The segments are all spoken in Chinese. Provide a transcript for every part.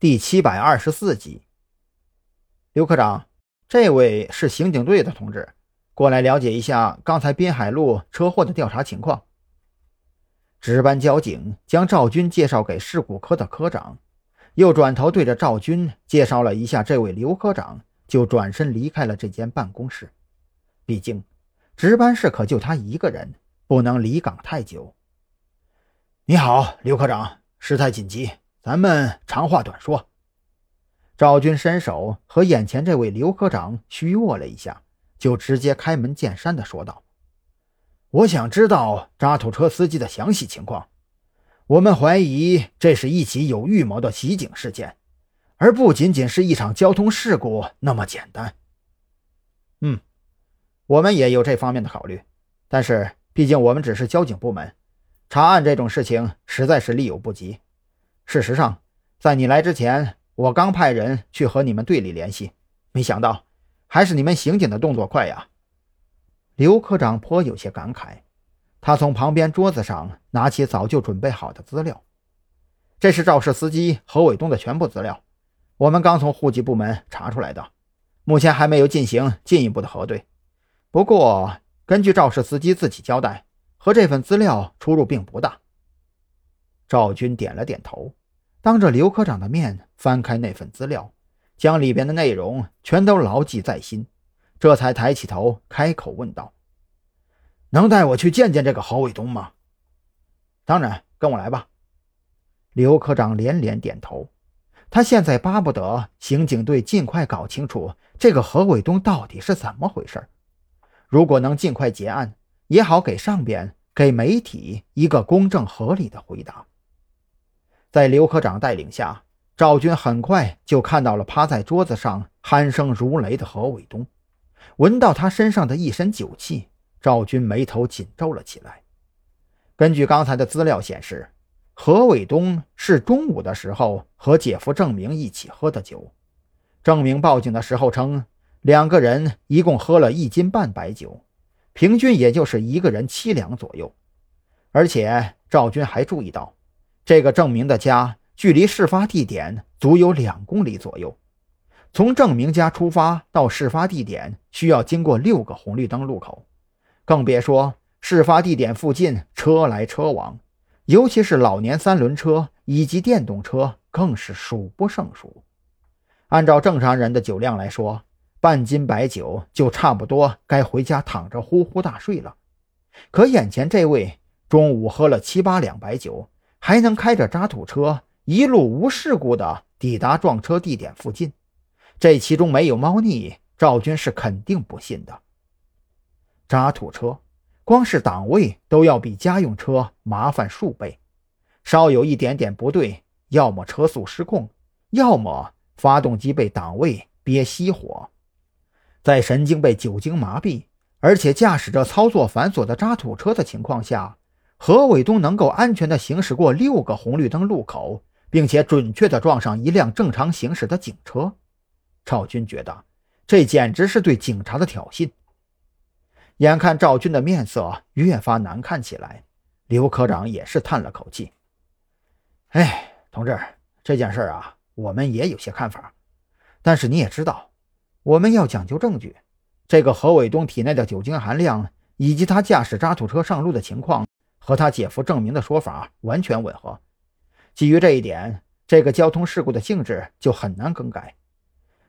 第七百二十四集。刘科长，这位是刑警队的同志，过来了解一下刚才滨海路车祸的调查情况。值班交警将赵军介绍给事故科的科长，又转头对着赵军介绍了一下这位刘科长，就转身离开了这间办公室。毕竟，值班室可就他一个人，不能离岗太久。你好，刘科长，事态紧急。咱们长话短说。赵军伸手和眼前这位刘科长虚握了一下，就直接开门见山的说道：“我想知道渣土车司机的详细情况。我们怀疑这是一起有预谋的袭警事件，而不仅仅是一场交通事故那么简单。”嗯，我们也有这方面的考虑，但是毕竟我们只是交警部门，查案这种事情实在是力有不及。事实上，在你来之前，我刚派人去和你们队里联系，没想到还是你们刑警的动作快呀。刘科长颇有些感慨，他从旁边桌子上拿起早就准备好的资料，这是肇事司机何伟东的全部资料，我们刚从户籍部门查出来的，目前还没有进行进一步的核对。不过，根据肇事司机自己交代，和这份资料出入并不大。赵军点了点头。当着刘科长的面翻开那份资料，将里边的内容全都牢记在心，这才抬起头开口问道：“能带我去见见这个郝伟东吗？”“当然，跟我来吧。”刘科长连连点头。他现在巴不得刑警队尽快搞清楚这个何伟东到底是怎么回事如果能尽快结案，也好给上边、给媒体一个公正合理的回答。在刘科长带领下，赵军很快就看到了趴在桌子上鼾声如雷的何伟东。闻到他身上的一身酒气，赵军眉头紧皱了起来。根据刚才的资料显示，何伟东是中午的时候和姐夫郑明一起喝的酒。郑明报警的时候称，两个人一共喝了一斤半白酒，平均也就是一个人七两左右。而且赵军还注意到。这个郑明的家距离事发地点足有两公里左右，从郑明家出发到事发地点需要经过六个红绿灯路口，更别说事发地点附近车来车往，尤其是老年三轮车以及电动车更是数不胜数。按照正常人的酒量来说，半斤白酒就差不多该回家躺着呼呼大睡了，可眼前这位中午喝了七八两白酒。还能开着渣土车一路无事故的抵达撞车地点附近，这其中没有猫腻，赵军是肯定不信的。渣土车光是档位都要比家用车麻烦数倍，稍有一点点不对，要么车速失控，要么发动机被档位憋熄火。在神经被酒精麻痹，而且驾驶着操作繁琐的渣土车的情况下。何伟东能够安全地行驶过六个红绿灯路口，并且准确地撞上一辆正常行驶的警车，赵军觉得这简直是对警察的挑衅。眼看赵军的面色越发难看起来，刘科长也是叹了口气：“哎，同志，这件事啊，我们也有些看法，但是你也知道，我们要讲究证据。这个何伟东体内的酒精含量，以及他驾驶渣土车上路的情况。”和他姐夫证明的说法完全吻合。基于这一点，这个交通事故的性质就很难更改。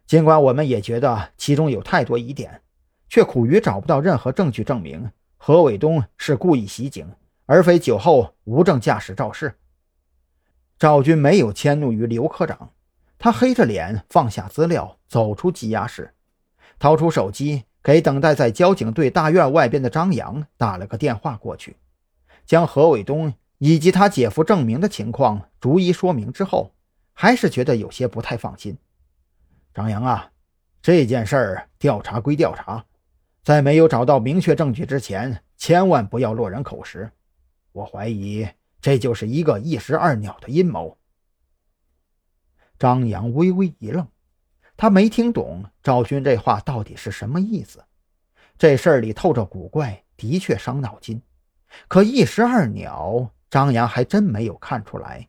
尽管我们也觉得其中有太多疑点，却苦于找不到任何证据证明何伟东是故意袭警，而非酒后无证驾驶肇事。赵军没有迁怒于刘科长，他黑着脸放下资料，走出羁押室，掏出手机，给等待在交警队大院外边的张扬打了个电话过去。将何伟东以及他姐夫郑明的情况逐一说明之后，还是觉得有些不太放心。张扬啊，这件事儿调查归调查，在没有找到明确证据之前，千万不要落人口实。我怀疑这就是一个一石二鸟的阴谋。张扬微微一愣，他没听懂赵军这话到底是什么意思。这事儿里透着古怪，的确伤脑筋。可一石二鸟，张扬还真没有看出来。